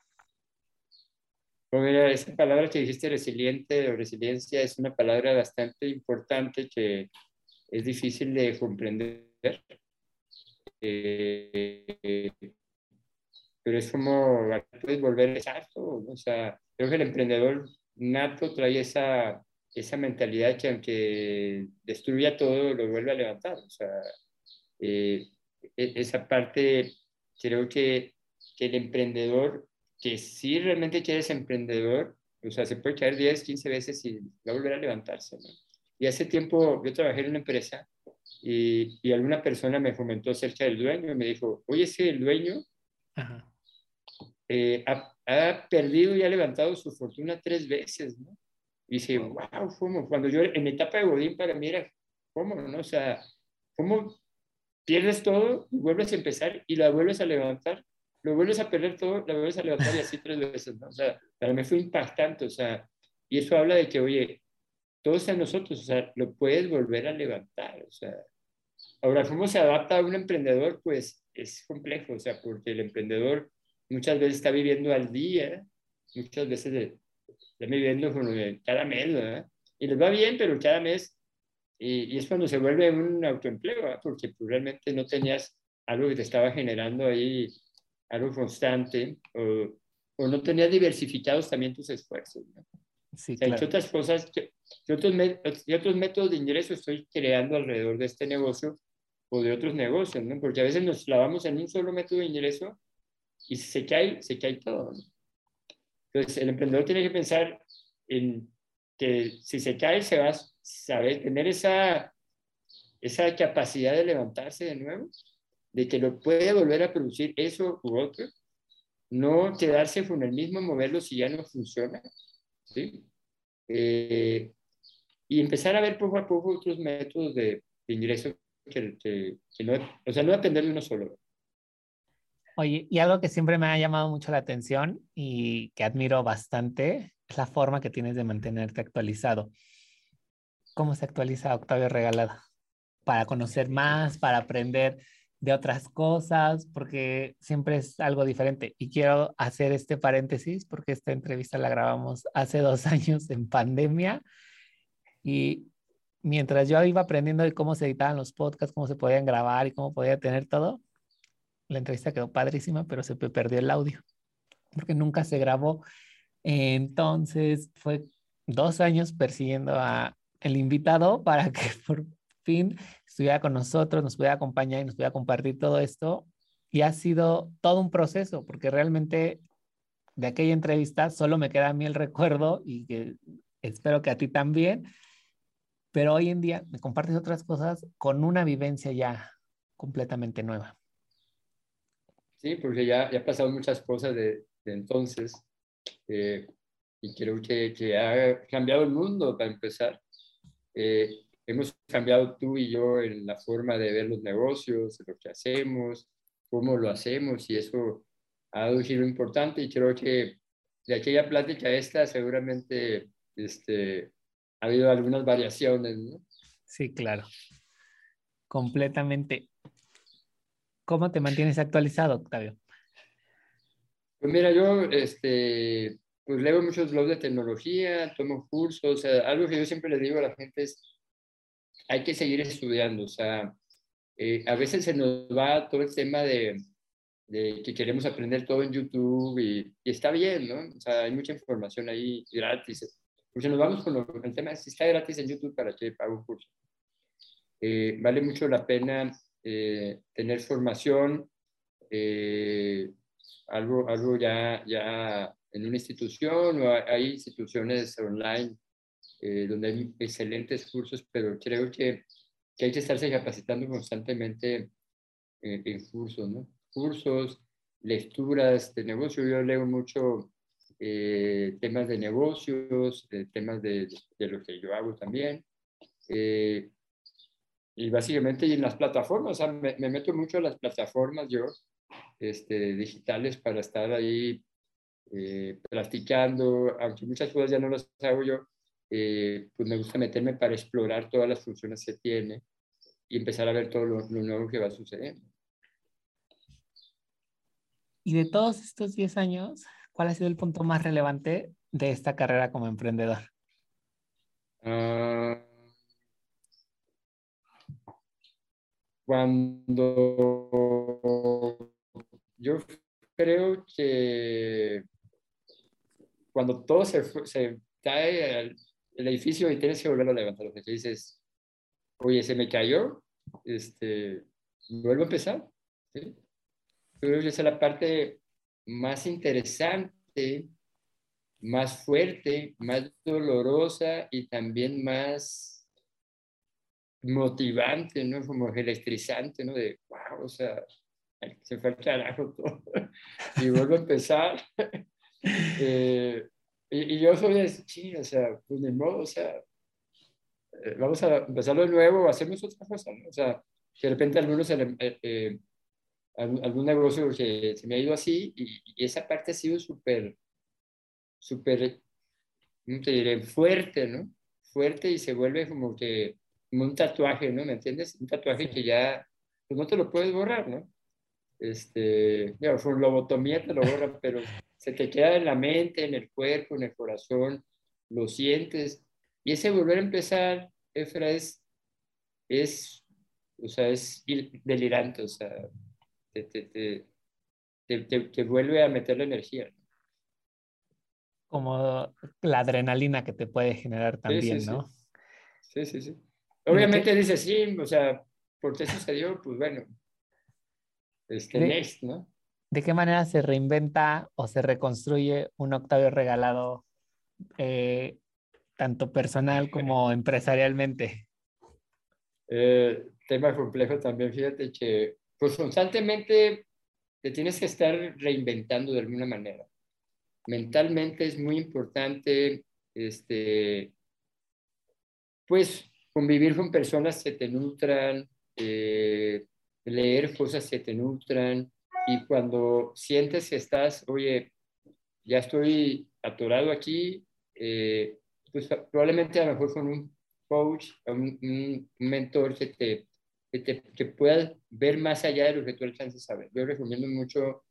Pues mira, esa palabra que dijiste, resiliente o resiliencia, es una palabra bastante importante que es difícil de comprender eh, pero es como, puedes volver exacto, o sea, creo que el emprendedor nato trae esa, esa mentalidad que aunque destruya todo, lo vuelve a levantar, o sea, eh, esa parte, creo que, que el emprendedor, que si realmente quieres emprendedor, o sea, se puede caer 10, 15 veces y va a volver a levantarse, ¿no? Y hace tiempo yo trabajé en una empresa y, y, alguna persona me comentó acerca del dueño y me dijo, oye, ese el dueño eh, ha, ha, perdido y ha levantado su fortuna tres veces, ¿no? Y dice, wow, ¿cómo? Cuando yo, en mi etapa de Godín, para mí era, ¿cómo? ¿no? O sea, ¿cómo pierdes todo y vuelves a empezar y la vuelves a levantar? Lo vuelves a perder todo, la vuelves a levantar y así tres veces, ¿no? O sea, para mí fue impactante, o sea, y eso habla de que, oye, todo está en nosotros, o sea, lo puedes volver a levantar, o sea. Ahora, ¿cómo se adapta a un emprendedor? Pues es complejo, o sea, porque el emprendedor muchas veces está viviendo al día, muchas veces está viviendo cada mes, ¿verdad? Y les va bien, pero cada mes, y, es cuando se vuelve un autoempleo, ¿verdad? porque pues, realmente no tenías algo que te estaba generando ahí, algo constante, o, o no tenías diversificados también tus esfuerzos, ¿no? Sí, claro. otras cosas, ¿qué, otros, otros métodos de ingreso estoy creando alrededor de este negocio o de otros negocios, ¿no? Porque a veces nos clavamos en un solo método de ingreso y se cae, se cae todo, ¿no? Entonces, el emprendedor tiene que pensar en que si se cae, se va saber tener esa, esa capacidad de levantarse de nuevo, de que lo puede volver a producir eso u otro, no quedarse con el mismo modelo si ya no funciona, ¿sí? Eh, y empezar a ver poco a poco otros métodos de, ingreso que, que, no, o sea, no depender de uno solo. Oye, y algo que siempre me ha llamado mucho la atención y que admiro bastante es la forma que tienes de mantenerte actualizado. ¿Cómo se actualiza Octavio Regalado? Para conocer más, para aprender de otras cosas, porque siempre es algo diferente. Y quiero hacer este paréntesis porque esta entrevista la grabamos hace dos (laughs) años en pandemia y mientras yo iba aprendiendo de cómo se editaban los podcasts, cómo se podían grabar y cómo podía tener todo, la entrevista quedó padrísima, pero se perdió el audio porque nunca se grabó. Entonces fue dos años persiguiendo a el invitado (laughs) para que por fin estuviera con nosotros, nos pudiera acompañar y nos pudiera compartir todo esto. Y ha sido todo un proceso, porque realmente de aquella entrevista solo me queda a mí el recuerdo y que espero que a ti también. Pero hoy en día me compartes otras cosas con una vivencia ya completamente nueva. Sí, porque ya, ya pasado muchas cosas de, entonces eh, y creo que, que, ha cambiado el mundo para empezar. Eh, hemos cambiado tú y yo en la forma de ver los negocios, lo que hacemos, cómo lo hacemos y eso ha dado un giro importante y creo que de aquella plática a esta seguramente este, ha habido algunas variaciones, ¿no? Sí, claro. Completamente. ¿Cómo te mantienes actualizado, Octavio? Pues mira, yo este, pues leo muchos blogs de tecnología, tomo cursos, algo que yo siempre le digo a la gente es, hay que seguir estudiando, o sea, eh, a veces se nos va todo el tema de, de, que queremos aprender todo en YouTube y, y, está bien, ¿no? O sea, hay mucha información ahí gratis. Pues nos vamos con el tema, si está gratis en YouTube, ¿para qué pago un curso? Eh, vale mucho la pena eh, tener formación, eh, algo, algo ya, ya en una institución o hay instituciones online eh, donde hay excelentes cursos, pero creo que, que hay que estarse capacitando constantemente en cursos, ¿no? Cursos, lecturas de negocio. Yo leo mucho temas de negocios, temas de, de, lo que yo hago también. Eh, y básicamente y en las plataformas, o sea, me, meto mucho en las plataformas yo, este, digitales para estar ahí eh, practicando, aunque muchas cosas ya no las hago yo, eh, pues me gusta meterme para explorar todas las funciones que tiene y empezar a ver todo lo, nuevo que va sucediendo. Y de todos estos 10 años, ¿cuál ha sido el punto más relevante de esta carrera como emprendedor? Uh, cuando yo creo que cuando todo se, se cae el, edificio y tienes que volverlo a levantar, lo que dices, oye, se me cayó, este, vuelvo a empezar. Creo que esa es la parte más interesante, más fuerte, más dolorosa y también más motivante, ¿no? Como electrizante, ¿no? De, wow, o sea, se fue al carajo todo. (laughs) y vuelvo a empezar. Eh, y, yo soy de, sí, o sea, pues de modo, o sea, eh, vamos a empezarlo de nuevo, hacemos otra cosa, ¿no? O sea, de repente algunos, eh, algún, negocio que se me ha ido así y, y esa parte ha sido súper, súper, ¿cómo te diré? Fuerte, ¿no? Fuerte y se vuelve como que un tatuaje, ¿no? ¿Me entiendes? Un tatuaje que ya, pues no te lo puedes borrar, ¿no? Este, bueno, fue lobotomía, te lo borra, pero se te queda en la mente, en el cuerpo, en el corazón, lo sientes. Y ese volver a empezar, Efra, es, es o sea, es delirante, o sea, te, te, te, te vuelve a meter la energía. Como la adrenalina que te puede generar también, sí, ¿no? Sí, sí, sí. Obviamente dice sí, o sea, por qué sucedió, pues bueno, este, next, ¿no? ¿De qué manera se reinventa o se reconstruye un Octavio regalado, eh, tanto personal como empresarialmente? Eh, tema complejo también, fíjate que pues constantemente te tienes que estar reinventando de alguna manera. Mentalmente es muy importante, este, pues, convivir con personas que te nutran, eh, leer cosas que te nutran, y cuando sientes que estás, oye, ya estoy atorado aquí, eh, pues probablemente a lo mejor con un coach, un, un mentor que te, que, que pueda ver más allá de lo que tú alcances a ver. Yo recomiendo mucho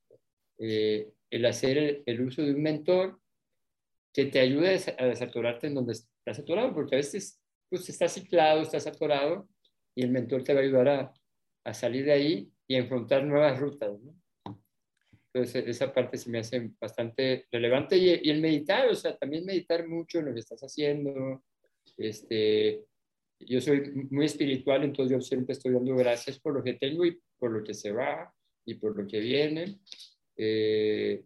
eh, el hacer el, uso de un mentor que te ayude a desatorarte en donde estás atorado, porque a veces pues, estás ciclado, estás atorado, y el mentor te va a ayudar a, a salir de ahí y a encontrar nuevas rutas. ¿no? Entonces, esa parte se me hace bastante relevante. Y, el meditar, o sea, también meditar mucho en lo que estás haciendo. Este, yo soy muy espiritual, entonces yo siempre estoy dando gracias por lo que tengo y por lo que se va y por lo que viene. Eh,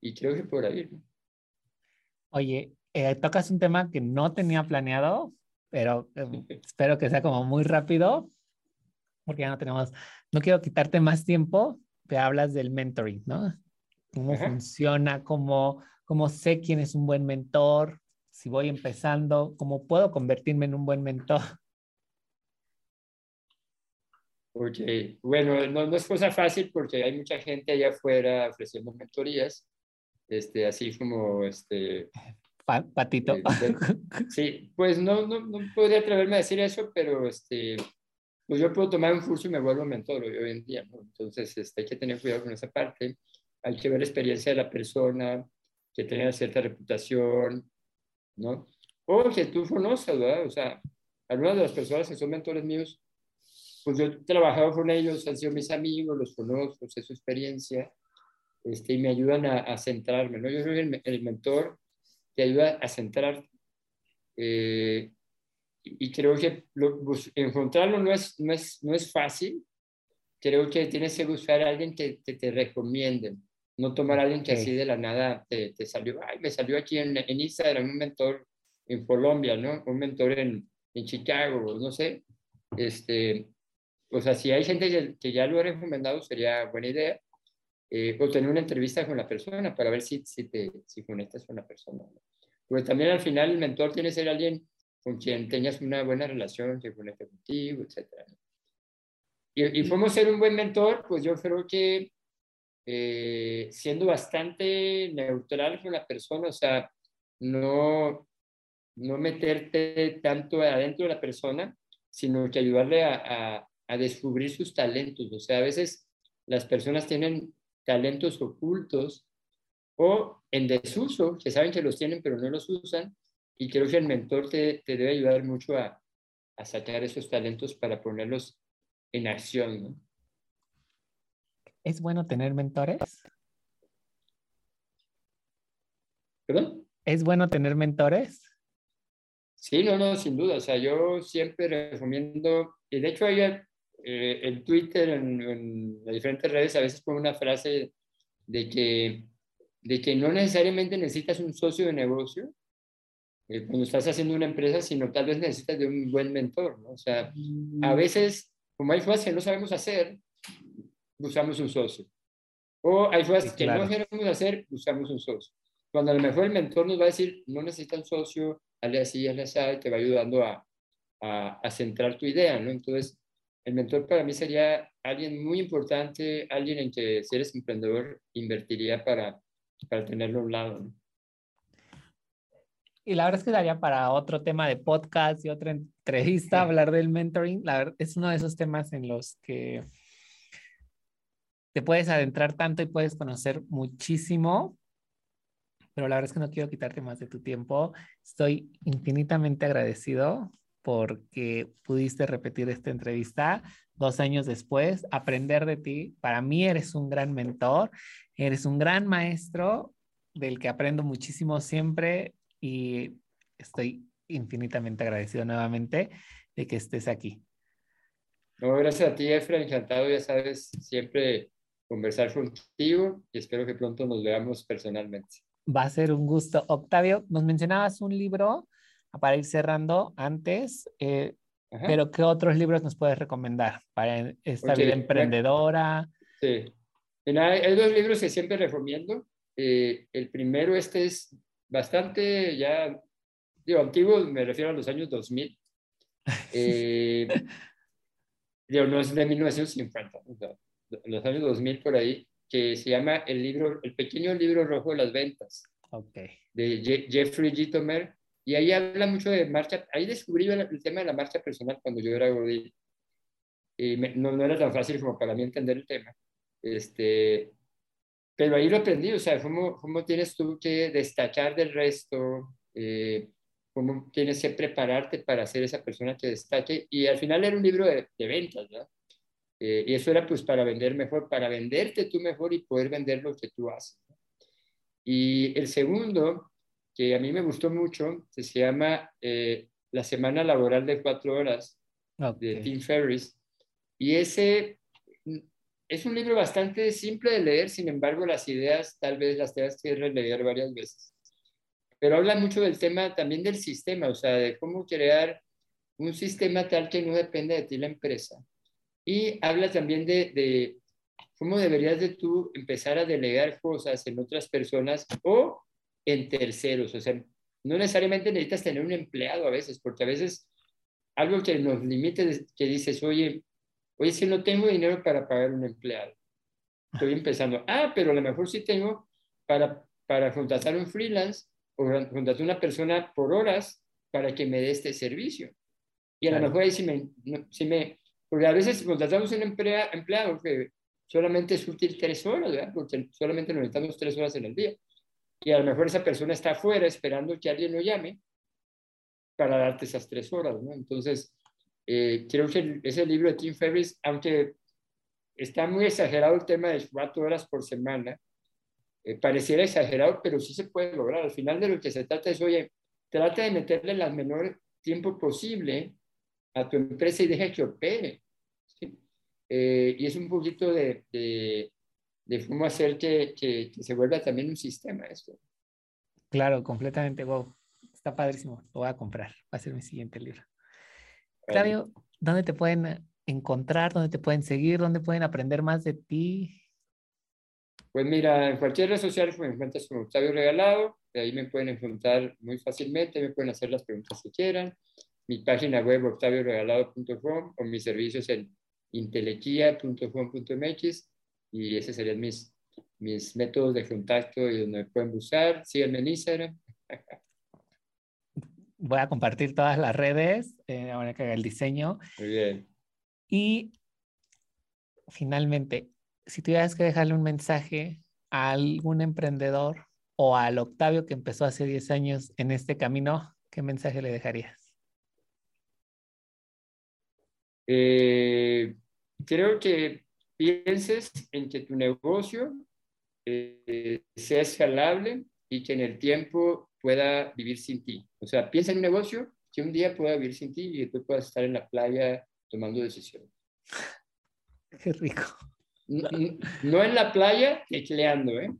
y creo que por ahí. Oye, eh, tocas un tema que no tenía planeado, pero eh, (laughs) espero que sea como muy rápido, porque ya no tenemos, no quiero quitarte más tiempo, te hablas del mentoring, ¿no? ¿Cómo funciona? ¿Cómo, ¿Cómo sé quién es un buen mentor? Si voy empezando, ¿cómo puedo convertirme en un buen mentor? Ok, bueno, no, no, es cosa fácil porque hay mucha gente allá afuera ofreciendo mentorías, este, así como, este... Patito. Eh, sí, pues no, no, no podría atreverme a decir eso, pero este, pues yo puedo tomar un curso y me vuelvo mentor hoy en día, ¿no? Entonces este, hay que tener cuidado con esa parte, hay que ver la experiencia de la persona, que tenga cierta reputación, ¿no? O que tú conoces, ¿verdad? O sea, algunas de las personas que son mentores míos, pues yo he trabajado con ellos, han sido mis amigos, los conozco, sé su experiencia, este, y me ayudan a, a centrarme, ¿no? Yo soy el, el, mentor que ayuda a centrar eh, y creo que pues, encontrarlo no es, no, es, no es fácil. Creo que tienes que buscar a alguien que, te recomiende, no tomar a alguien que así de la nada te, te, salió, ay, me salió aquí en, en Instagram un mentor en Colombia, ¿no? Un mentor en, en Chicago, no sé. Este, o sea, si hay gente que, ya lo ha recomendado, sería buena idea. Eh, o tener una entrevista con la persona para ver si, si, te, si conectas con la persona. Porque también al final el mentor tiene que ser alguien con quien tengas una buena relación, que conecte contigo, etc. Y, y cómo ser un buen mentor, pues yo creo que eh, siendo bastante neutral con la persona, o sea, no, no meterte tanto adentro de la persona, sino que ayudarle a, a, a descubrir sus talentos. O sea, a veces las personas tienen talentos ocultos o en desuso, que saben que los tienen pero no los usan, y creo que el mentor te, te debe ayudar mucho a, a, sacar esos talentos para ponerlos en acción. ¿no? ¿Es bueno tener mentores? ¿Perdón? ¿Es bueno tener mentores? Sí, no, no, sin duda. O sea, yo siempre recomiendo, y de hecho hay eh, en Twitter, en, en, las diferentes redes, a veces pongo una frase de que, de que no necesariamente necesitas un socio de negocio, eh, cuando estás haciendo una empresa, sino tal vez necesitas de un buen mentor, ¿no? O sea, a mm. veces, como hay cosas que no sabemos hacer, buscamos un socio. O hay cosas que no queremos hacer, buscamos un socio. Cuando a lo mejor el mentor nos va a decir, no necesita un socio, hazle así, hazle así, te va ayudando a, a, a centrar tu idea, ¿no? Entonces, el mentor para mí sería alguien muy importante, alguien en que si eres emprendedor invertiría para, para tenerlo a un lado, ¿no? Y la verdad es que daría para otro tema de podcast y otra entrevista hablar del mentoring. La verdad, es uno de esos temas en los que te puedes adentrar tanto y puedes conocer muchísimo, pero la verdad es que no quiero quitarte más de tu tiempo. Estoy infinitamente agradecido porque pudiste repetir esta entrevista dos años después, aprender de ti. Para mí eres un gran mentor, eres un gran maestro del que aprendo muchísimo siempre y estoy infinitamente agradecido nuevamente de que estés aquí. No, gracias a ti, Efra, encantado, ya sabes, siempre conversar contigo y espero que pronto nos veamos personalmente. Va a ser un gusto. Octavio, nos mencionabas un libro para ir cerrando antes, eh, pero ¿qué otros libros nos puedes recomendar para esta vida emprendedora? Sí, hay dos libros que siempre recomiendo. Eh, el primero, este es bastante ya, digo, antiguo, me refiero a los años 2000. (laughs) Eh, digo, no es de 1950, los años 2000 por ahí, que se llama el libro, el pequeño libro rojo de las ventas, okay. de Jeffrey Gitomer, y ahí habla mucho de marcha, ahí descubrí el, tema de la marcha personal cuando yo era gordito, y no, no, era tan fácil como para mí entender el tema, este, pero ahí lo aprendí, o sea, cómo, cómo tienes tú que destacar del resto, eh, cómo tienes que prepararte para ser esa persona que destaque, y al final era un libro de, de ventas, ¿verdad? Eh, y eso era pues para vender mejor, para venderte tú mejor y poder vender lo que tú haces. Y el segundo, que a mí me gustó mucho, se llama eh, La Semana Laboral de Cuatro Horas, de Tim Ferriss. Y ese es un libro bastante simple de leer, sin embargo las ideas tal vez las tengas que releer varias veces. Pero habla mucho del tema también del sistema, o sea, de cómo crear un sistema tal que no depende de ti la empresa y habla también de, cómo deberías de tú empezar a delegar cosas en otras personas o en terceros. O sea, no necesariamente necesitas tener un empleado a veces, porque a veces algo que nos limite, que dices, oye, oye, si no tengo dinero para pagar un empleado. Estoy empezando. Ah, pero a lo mejor sí tengo para, para contratar un freelance o contratar una persona por horas para que me dé este servicio. Y a lo mejor ahí sí me, si me, porque a veces contratamos un empleado que solamente es útil tres horas, ¿verdad? Porque solamente necesitamos tres horas en el día. Y a lo mejor esa persona está afuera esperando que alguien lo llame para darte esas tres horas, ¿no? Entonces, eh, creo que ese libro de Tim Ferriss, aunque está muy exagerado el tema de cuatro horas por semana, eh, pareciera exagerado, pero sí se puede lograr. Al final de lo que se trata es, oye, trata de meterle el menor tiempo posible a tu empresa y deja que opere. Eh, y es un poquito de, de, cómo hacer que, que, se vuelva también un sistema esto. Claro, completamente. Wow, está padrísimo. Lo voy a comprar. Va a ser mi siguiente libro. Claudio, ¿dónde te pueden encontrar? ¿Dónde te pueden seguir? ¿Dónde pueden aprender más de ti? Pues mira, en cualquier red social me encuentras como Octavio Regalado. De ahí me pueden encontrar muy fácilmente. Me pueden hacer las preguntas que quieran mi página web octavioregalado.com o mis servicios en intelequia.com.mx y esos serían mis, mis métodos de contacto y donde me pueden buscar. Síganme en Instagram. (laughs) Voy a compartir todas las redes, eh, ahora que haga el diseño. Muy bien. Y finalmente, si tuvieras que dejarle un mensaje a algún emprendedor o al Octavio que empezó hace 10 años en este camino, ¿qué mensaje le dejarías? Eh, creo que pienses en que tu negocio eh, sea escalable y que en el tiempo pueda vivir sin ti. O sea, piensa en un negocio que un día pueda vivir sin ti y tú puedas estar en la playa tomando decisiones. (laughs) Qué rico. No, no en la playa, tecleando, ¿eh?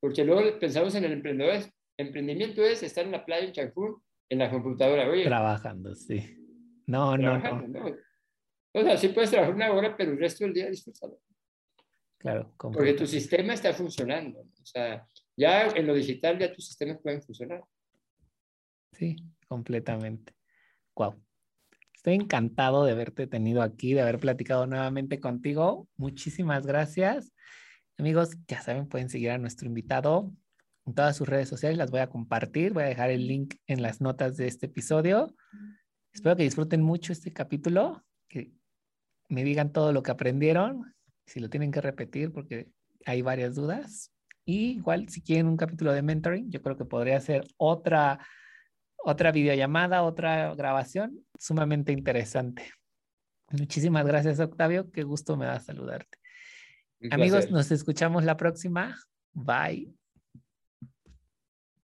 Porque luego pensamos en el emprendedor. Emprendimiento es estar en la playa en Cancún, en la computadora. Oye, Trabajando, sí. No, no, no. O sea, sí puedes trabajar una hora, pero el resto del día disfrútalo. Claro. Porque tu sistema está funcionando. O sea, ya en lo digital ya tus sistemas pueden funcionar. Sí, completamente. Wow. Estoy encantado de haberte tenido aquí, de haber platicado nuevamente contigo. Muchísimas gracias. Amigos, ya saben, pueden seguir a nuestro invitado en todas sus redes sociales. Las voy a compartir. Voy a dejar el link en las notas de este episodio. Espero que disfruten mucho este capítulo, que me digan todo lo que aprendieron, si lo tienen que repetir porque hay varias dudas. Y igual si quieren un capítulo de mentoring, yo creo que podría ser otra, otra videollamada, otra grabación sumamente interesante. Muchísimas gracias, Octavio. Qué gusto me da saludarte. Amigos, nos escuchamos la próxima. Bye.